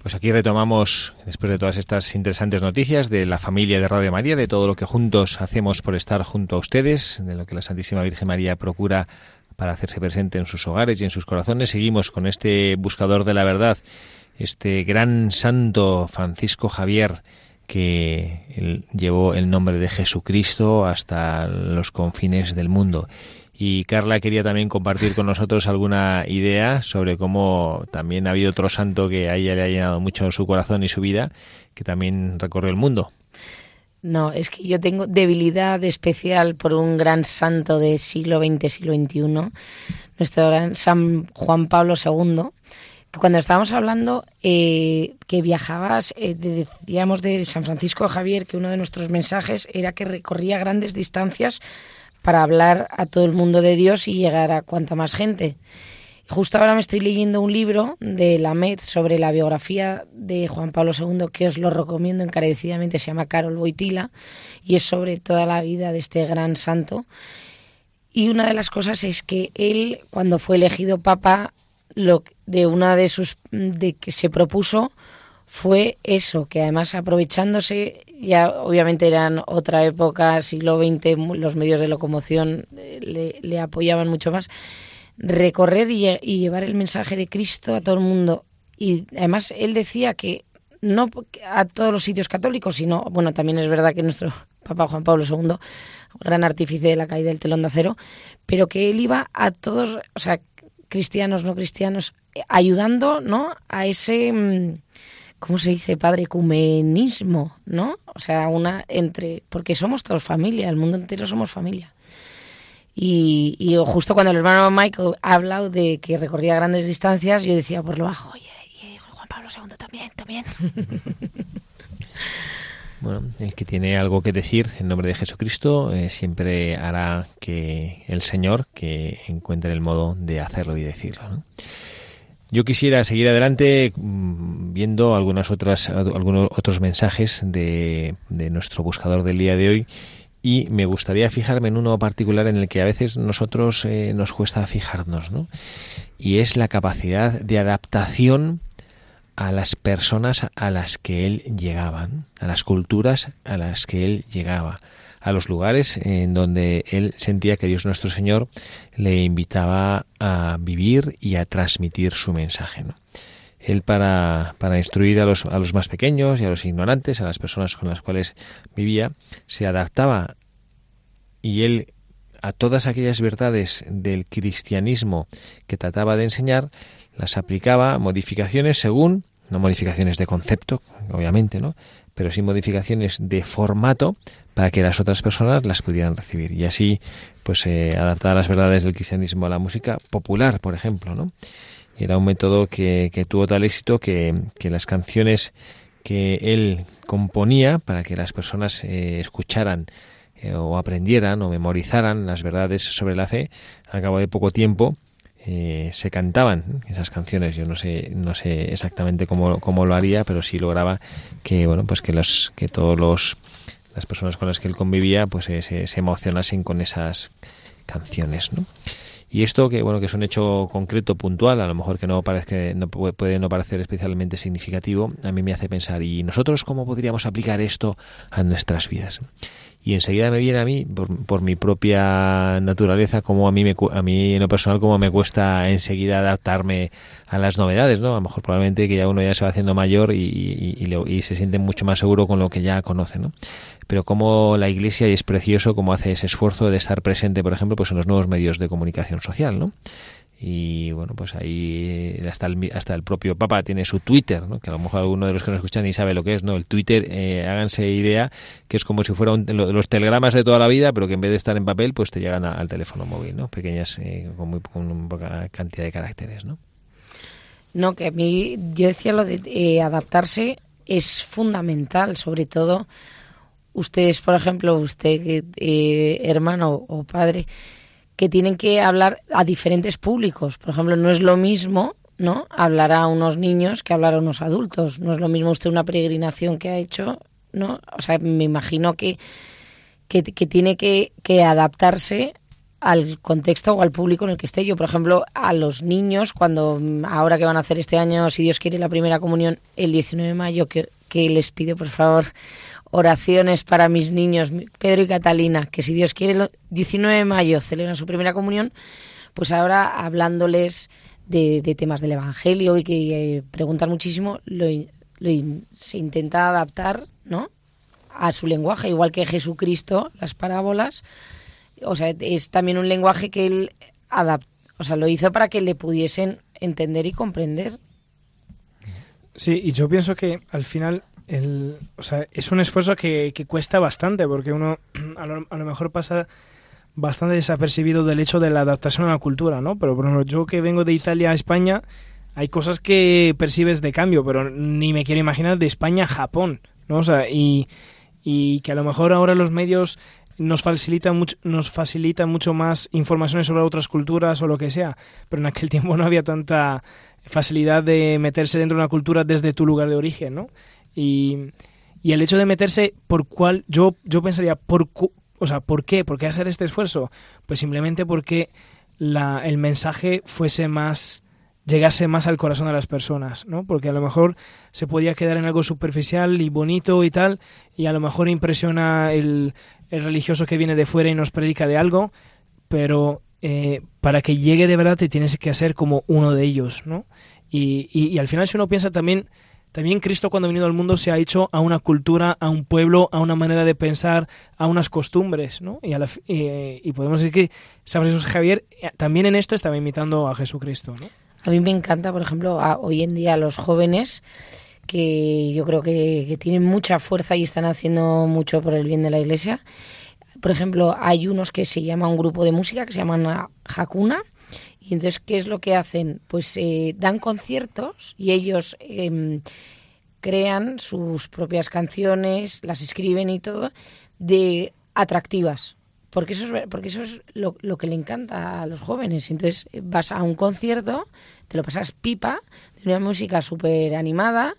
Pues aquí retomamos, después de todas estas interesantes noticias, de la familia de Radio María, de todo lo que juntos hacemos por estar junto a ustedes, de lo que la Santísima Virgen María procura para hacerse presente en sus hogares y en sus corazones. Seguimos con este buscador de la verdad, este gran santo Francisco Javier, que llevó el nombre de Jesucristo hasta los confines del mundo. Y Carla quería también compartir con nosotros alguna idea sobre cómo también ha habido otro santo que a ella le ha llenado mucho su corazón y su vida, que también recorrió el mundo. No, es que yo tengo debilidad especial por un gran santo del siglo XX, siglo XXI, nuestro gran San Juan Pablo II, cuando estábamos hablando eh, que viajabas, eh, decíamos de San Francisco Javier, que uno de nuestros mensajes era que recorría grandes distancias para hablar a todo el mundo de Dios y llegar a cuanta más gente. Justo ahora me estoy leyendo un libro de la MED sobre la biografía de Juan Pablo II, que os lo recomiendo encarecidamente, se llama Carol Boitila, y es sobre toda la vida de este gran santo. Y una de las cosas es que él, cuando fue elegido papa, lo, de una de sus de que se propuso fue eso, que además aprovechándose, ya obviamente eran otra época, siglo XX, los medios de locomoción eh, le, apoyaban mucho más, recorrer y, llevar el mensaje de Cristo a todo el mundo. Y además él decía que no a todos los sitios católicos, sino, bueno, también es verdad que nuestro Papa Juan Pablo II, gran artífice de la caída del telón de acero, pero que él iba a todos, o sea, cristianos, no cristianos, ayudando, ¿no? A ese mm, ¿cómo se dice, padre? Ecumenismo, ¿no? O sea, una entre, porque somos todos familia, el mundo entero somos familia. Y, y justo cuando el hermano Michael ha hablado de que recorría grandes distancias, yo decía por lo bajo, oye, y Juan Pablo II también, también. Bueno, el que tiene algo que decir en nombre de Jesucristo eh, siempre hará que el Señor que encuentre el modo de hacerlo y decirlo. ¿no? Yo quisiera seguir adelante mm, viendo algunas otras, algunos otros mensajes de, de nuestro buscador del día de hoy y me gustaría fijarme en uno particular en el que a veces nosotros eh, nos cuesta fijarnos, ¿no? Y es la capacidad de adaptación a las personas a las que él llegaba, a las culturas a las que él llegaba, a los lugares en donde él sentía que Dios nuestro Señor le invitaba a vivir y a transmitir su mensaje. ¿no? Él para, para instruir a los, a los más pequeños y a los ignorantes, a las personas con las cuales vivía, se adaptaba y él a todas aquellas verdades del cristianismo que trataba de enseñar, las aplicaba modificaciones según, no modificaciones de concepto, obviamente, ¿no? Pero sí modificaciones de formato para que las otras personas las pudieran recibir. Y así, pues, eh, adaptar las verdades del cristianismo a la música popular, por ejemplo, ¿no? era un método que, que tuvo tal éxito que, que, las canciones que él componía para que las personas eh, escucharan eh, o aprendieran o memorizaran las verdades sobre la fe, al cabo de poco tiempo eh, se cantaban esas canciones. Yo no sé, no sé exactamente cómo, cómo lo haría, pero sí lograba que, bueno, pues que los, que todos los las personas con las que él convivía, pues se, se emocionasen con esas canciones, ¿no? Y esto que bueno que es un hecho concreto puntual, a lo mejor que no parece no puede no parecer especialmente significativo, a mí me hace pensar y nosotros cómo podríamos aplicar esto a nuestras vidas y enseguida me viene a mí por, mi propia naturaleza como a mí me, a mí en lo personal como me cuesta enseguida adaptarme a las novedades no a lo mejor probablemente que ya uno ya se va haciendo mayor y, y, y se siente mucho más seguro con lo que ya conoce no pero como la iglesia y es precioso cómo hace ese esfuerzo de estar presente por ejemplo pues en los nuevos medios de comunicación social no y bueno pues ahí hasta el, hasta el propio Papa tiene su Twitter ¿no? que a lo mejor alguno de los que nos escuchan ni sabe lo que es no el Twitter eh, háganse idea que es como si fuera los telegramas de toda la vida pero que en vez de estar en papel pues te llegan al teléfono móvil no pequeñas eh, con muy con poca cantidad de caracteres no no que a mí yo decía lo de eh, adaptarse es fundamental sobre todo ustedes por ejemplo usted eh, hermano o padre que tienen que hablar a diferentes públicos. Por ejemplo, no es lo mismo ¿no? hablar a unos niños que hablar a unos adultos. No es lo mismo usted una peregrinación que ha hecho, ¿no? O sea, me imagino que, que, tiene que, que adaptarse al contexto o al público en el que esté. Yo, por ejemplo, a los niños, cuando ahora que van a hacer este año, si Dios quiere, la primera comunión el 19 de mayo, que, que les pido, por favor, oraciones para mis niños, Pedro y Catalina, que si Dios quiere, el 19 de mayo celebran su primera comunión, pues ahora hablándoles de, temas del Evangelio y que eh, preguntan muchísimo, lo, se intenta adaptar ¿no? a su lenguaje, igual que Jesucristo, las parábolas. O sea, es también un lenguaje que él adaptó, o sea, lo hizo para que le pudiesen entender y comprender. Sí, y yo pienso que al final el, o sea, es un esfuerzo que, que cuesta bastante porque uno a lo, a lo, mejor pasa bastante desapercibido del hecho de la adaptación a la cultura, ¿no? Pero por ejemplo, yo que vengo de Italia a España, hay cosas que percibes de cambio, pero ni me quiero imaginar de España a Japón, ¿no? O sea, y, y que a lo mejor ahora los medios nos facilita mucho, nos facilita mucho más informaciones sobre otras culturas o lo que sea, pero en aquel tiempo no había tanta facilidad de meterse dentro de una cultura desde tu lugar de origen, ¿no? Y, y el hecho de meterse por cuál, yo, yo pensaría, por, o sea, ¿por qué? ¿Por qué hacer este esfuerzo? Pues simplemente porque la, el mensaje fuese más llegase más al corazón de las personas, ¿no? Porque a lo mejor se podía quedar en algo superficial y bonito y tal, y a lo mejor impresiona el, el religioso que viene de fuera y nos predica de algo, pero eh, para que llegue de verdad te tienes que hacer como uno de ellos, ¿no? Y, y, y al final si uno piensa también también Cristo cuando ha venido al mundo se ha hecho a una cultura, a un pueblo, a una manera de pensar, a unas costumbres, ¿no? Y, y podemos decir que San Francisco Javier eh, también en esto estaba imitando a Jesucristo, ¿no? A mí me encanta, por ejemplo, hoy en día los jóvenes que yo creo que, tienen mucha fuerza y están haciendo mucho por el bien de la Iglesia por ejemplo, hay unos que se llama un grupo de música que se llaman Hakuna. Y entonces, ¿qué es lo que hacen? Pues eh, dan conciertos y ellos em, crean sus propias canciones, las escriben y todo, de atractivas. Porque eso es, porque eso es lo, lo que le encanta a los jóvenes. Entonces vas a un concierto, te lo pasas pipa, de una música súper animada,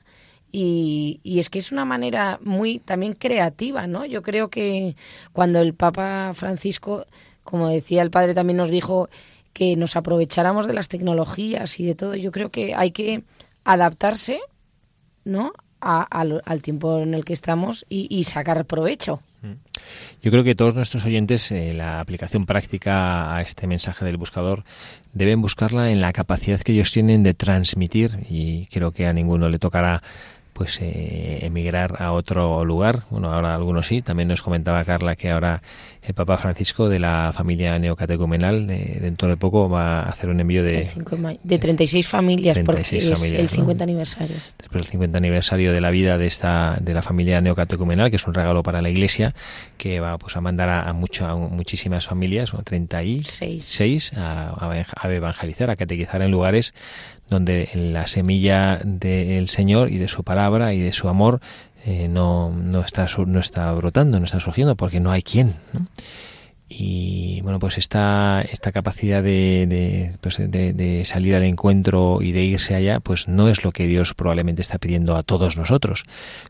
y, y, es que es una manera muy también creativa, ¿no? Yo creo que cuando el Papa Francisco, como decía el padre, también nos dijo que nos aprovecháramos de las tecnologías y de todo, yo creo que hay que adaptarse, ¿no? al, tiempo en el que estamos y, sacar provecho. Mm. Yo creo que todos nuestros oyentes, eh, la aplicación práctica a este mensaje del buscador, deben buscarla en la capacidad que ellos tienen de transmitir y creo que a ninguno le tocará pues eh, emigrar a otro lugar. Bueno, ahora algunos sí. También nos comentaba Carla que ahora el Papa Francisco de la familia neocatecumenal dentro de poco va a hacer un envío de... De 36 familias porque es el 50 aniversario. Después del 50 aniversario de la vida de esta de la familia neocatecumenal, que es un regalo para la Iglesia, que va pues a mandar a, mucho, a muchísimas familias, 36, a, a evangelizar, a catequizar en lugares donde la semilla del Señor y de su palabra y de su amor eh, no, no, está, no está brotando, no está surgiendo, porque no hay quien. Y bueno pues esta esta capacidad de, pues de, de, salir al encuentro y de irse allá pues no es lo que Dios probablemente está pidiendo a todos nosotros.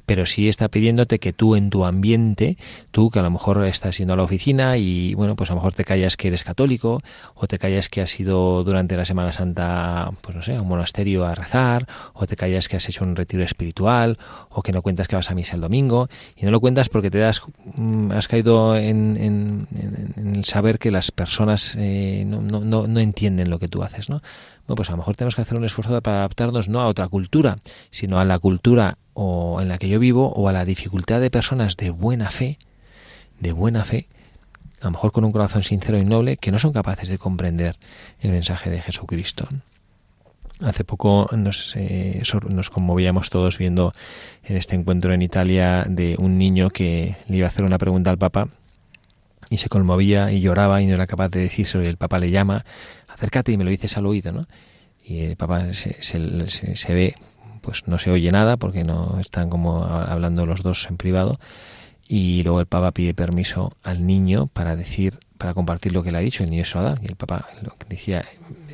Pero sí está pidiéndote que tú en tu ambiente tú que a lo mejor estás yendo a la oficina y bueno pues a lo mejor te callas que eres católico o te callas que has ido durante la Semana Santa pues no sé a un monasterio a rezar o te callas que has hecho un retiro espiritual o que no cuentas que vas a misa el domingo y no lo cuentas porque te das mm, has caído en, en en el saber que las personas eh, no, no, no, entienden lo que tú haces, ¿no? Bueno, pues a lo mejor tenemos que hacer un esfuerzo para adaptarnos no a otra cultura, sino a la cultura o en la que yo vivo o a la dificultad de personas de buena fe, de buena fe, a lo mejor con un corazón sincero y noble, que no son capaces de comprender el mensaje de Jesucristo. Hace poco nos, eh, nos conmovíamos todos viendo en este encuentro en Italia de un niño que le iba a hacer una pregunta al Papa y se conmovía y lloraba y no era capaz de decirlo y el papá le llama, acércate y me lo dices al oído, ¿no? Y el papá se, se, ve, pues no se oye nada porque no están como hablando los dos en privado y luego el papá pide permiso al niño para decir, para compartir lo que le ha dicho, el niño se lo da y el papá decía,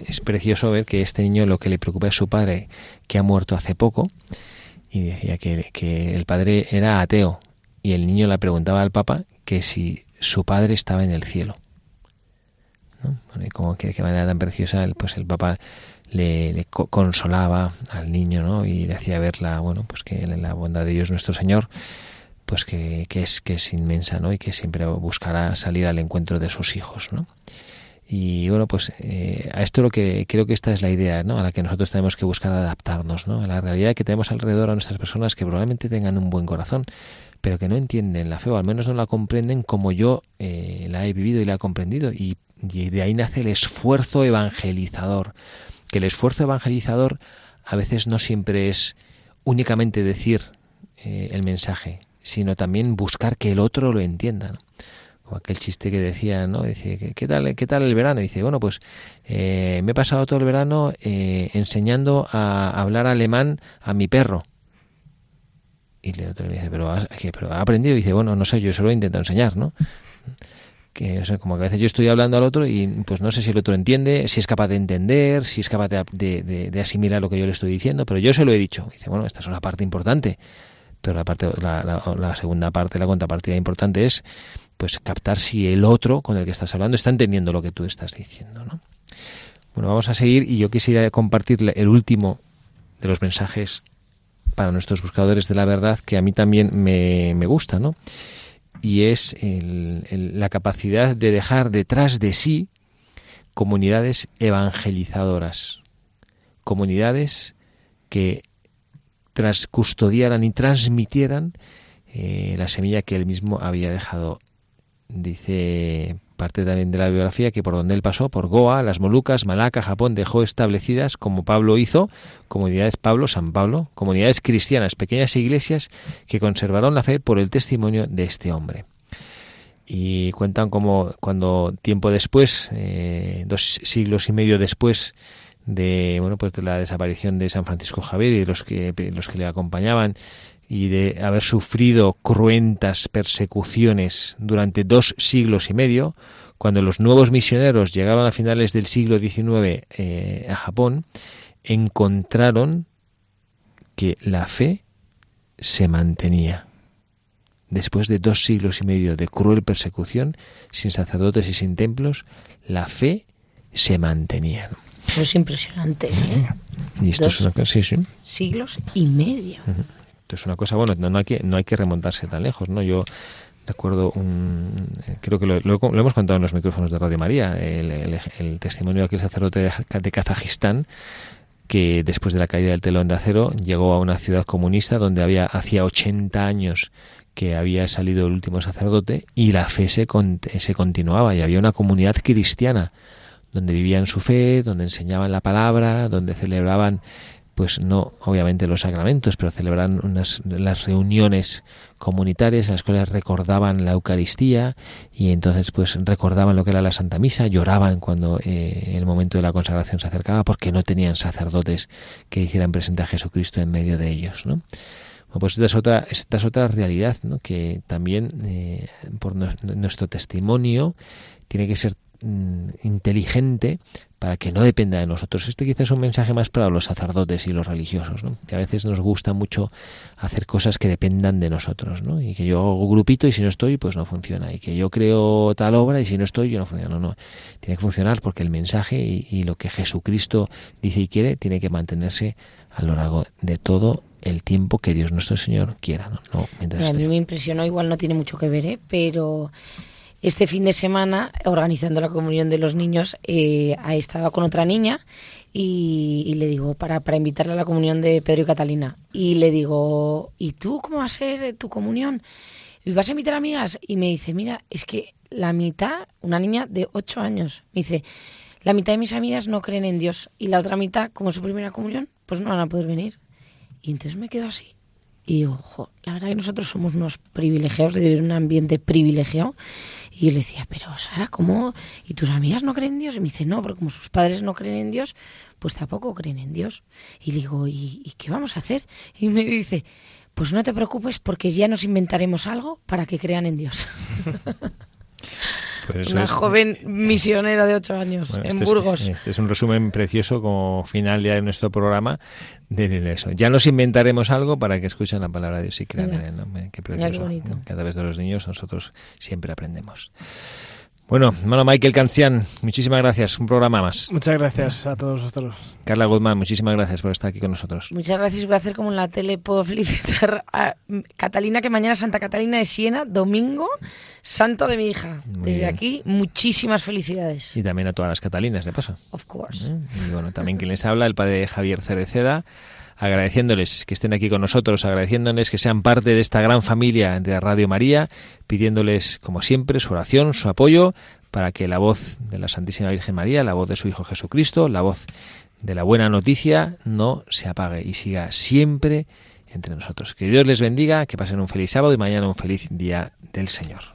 es precioso ver que este niño lo que le preocupa es su padre que ha muerto hace poco y decía que, que el padre era ateo y el niño le preguntaba al papá que si su padre estaba en el cielo. ¿no? como que de qué manera tan preciosa, pues el papá le, consolaba al niño, ¿no? Y le hacía ver la, bueno, pues que la bondad de Dios nuestro Señor, pues que, es que es inmensa, ¿no? Y que siempre buscará salir al encuentro de sus hijos, ¿no? Y bueno, pues eh, a esto lo que creo que esta es la idea, ¿no? A la que nosotros tenemos que buscar adaptarnos, ¿no? A la realidad que tenemos alrededor a nuestras personas que probablemente tengan un buen corazón, pero que no entienden la fe, o al menos no la comprenden como yo eh, la he vivido y la he comprendido. Y, de ahí nace el esfuerzo evangelizador. Que el esfuerzo evangelizador a veces no siempre es únicamente decir eh, el mensaje, sino también buscar que el otro lo entienda. O aquel chiste que decía, ¿no? Dice, ¿qué tal, qué tal el verano? Dice, bueno, pues eh, me he pasado todo el verano enseñando a hablar alemán a mi perro. Y el otro le dice, pero, pero ha aprendido. Y dice, bueno, no sé, yo solo intento enseñar, ¿no? que como que a veces yo estoy hablando al otro y pues no sé si el otro entiende, si es capaz de entender, si es capaz de, de, asimilar lo que yo le estoy diciendo, pero yo se lo he dicho. dice, bueno, esta es una parte importante, pero la parte, la, la, segunda parte, la contrapartida importante es pues captar si el otro con el que estás hablando está entendiendo lo que tú estás diciendo, ¿no? Bueno, vamos a seguir y yo quisiera compartirle el último de los mensajes para nuestros buscadores de la verdad que a mí también me, gusta, ¿no? Y es la capacidad de dejar detrás de sí comunidades evangelizadoras, comunidades que tras custodiaran y transmitieran eh, la semilla que él mismo había dejado. Dice parte también de la biografía que por donde él pasó, por Goa, las Molucas, Malaca, Japón, dejó establecidas, como Pablo hizo, comunidades Pablo, San Pablo, comunidades cristianas, pequeñas iglesias que conservaron la fe por el testimonio de este hombre. y cuentan como cuando tiempo después, eh, dos siglos y medio después de bueno pues de la desaparición de San Francisco Javier y de los que los que le acompañaban y de haber sufrido cruentas persecuciones durante dos siglos y medio, cuando los nuevos misioneros llegaron a finales del siglo XIX eh, a Japón, encontraron que la fe se mantenía. Después de dos siglos y medio de cruel persecución, sin sacerdotes y sin templos, la fe se mantenía. Eso es impresionante. ¿eh? Y esto es una cosa, sí, sí. Siglos y medio. Es una cosa, bueno, no, no, hay que, no hay que remontarse tan lejos, ¿no? Yo recuerdo un, creo que lo, hemos contado en los micrófonos de Radio María, el, testimonio de aquel sacerdote de, Kazajistán que después de la caída del telón de acero llegó a una ciudad comunista donde había hacía 80 años que había salido el último sacerdote y la fe se, se continuaba y había una comunidad cristiana donde vivían su fe, donde enseñaban la palabra, donde celebraban pues no obviamente los sacramentos, pero celebraban unas las reuniones comunitarias en las cuales recordaban la Eucaristía y entonces pues recordaban lo que era la Santa Misa, lloraban cuando eh, el momento de la consagración se acercaba porque no tenían sacerdotes que hicieran presente a Jesucristo en medio de ellos, ¿no? Pues esta es otra, esta es otra realidad, ¿no? que también eh, por nues- nuestro testimonio tiene que ser mm, inteligente para que no dependa de nosotros. Este quizás es un mensaje más para los sacerdotes y los religiosos, ¿no? que a veces nos gusta mucho hacer cosas que dependan de nosotros, ¿no? y que yo hago grupito y si no estoy, pues no funciona, y que yo creo tal obra y si no estoy, yo no funciona. No, no, tiene que funcionar porque el mensaje y, y lo que Jesucristo dice y quiere tiene que mantenerse a lo largo de todo el tiempo que Dios nuestro Señor quiera, ¿no? No mientras a mí me impresionó, igual no tiene mucho que ver, ¿eh? pero este fin de semana, organizando la comunión de los niños, eh, estaba con otra niña y, y le digo, para, para invitarla a la comunión de Pedro y Catalina, y le digo, ¿y tú cómo va a ser tu comunión? ¿Y vas a invitar amigas? Y me dice, mira, es que la mitad, una niña de ocho años, me dice, la mitad de mis amigas no creen en Dios y la otra mitad, como su primera comunión, pues no van a poder venir. Y entonces me quedo así. Y digo, "Jo, la verdad que nosotros somos unos privilegiados de vivir en un ambiente privilegiado. Y yo le decía, pero Sara, ¿cómo? ¿Y tus amigas no creen en Dios? Y me dice, no, porque como sus padres no creen en Dios, pues tampoco creen en Dios. Y le digo, ¿y, y qué vamos a hacer? Y me dice, pues no te preocupes porque ya nos inventaremos algo para que crean en Dios. Pues Una es- joven misionera de ocho años Bueno, en este es- Burgos. este es un resumen precioso como final ya de nuestro programa de eso. Ya nos inventaremos algo para que escuchen la palabra de Dios y crean en él. ¿no? Qué Mira qué precioso. Que a través de los niños nosotros siempre aprendemos. Bueno, hermano Michael Cancian, muchísimas gracias. Un programa más. Muchas gracias a todos vosotros. Carla Guzmán, muchísimas gracias por estar aquí con nosotros. Muchas gracias. Voy a hacer como en la tele. Puedo felicitar a Catalina, que mañana Santa Catalina de Siena, domingo, santo de mi hija. Muy Desde bien. aquí, muchísimas felicidades. Y también a todas las Catalinas, de paso. Of course. ¿eh? Y bueno, también quien les habla, el padre Javier Cereceda, agradeciéndoles que estén aquí con nosotros, agradeciéndoles que sean parte de esta gran familia de Radio María, pidiéndoles, como siempre, su oración, su apoyo, para que la voz de la Santísima Virgen María, la voz de su Hijo Jesucristo, la voz de la buena noticia, no se apague y siga siempre entre nosotros. Que Dios les bendiga, que pasen un feliz sábado y mañana un feliz día del Señor.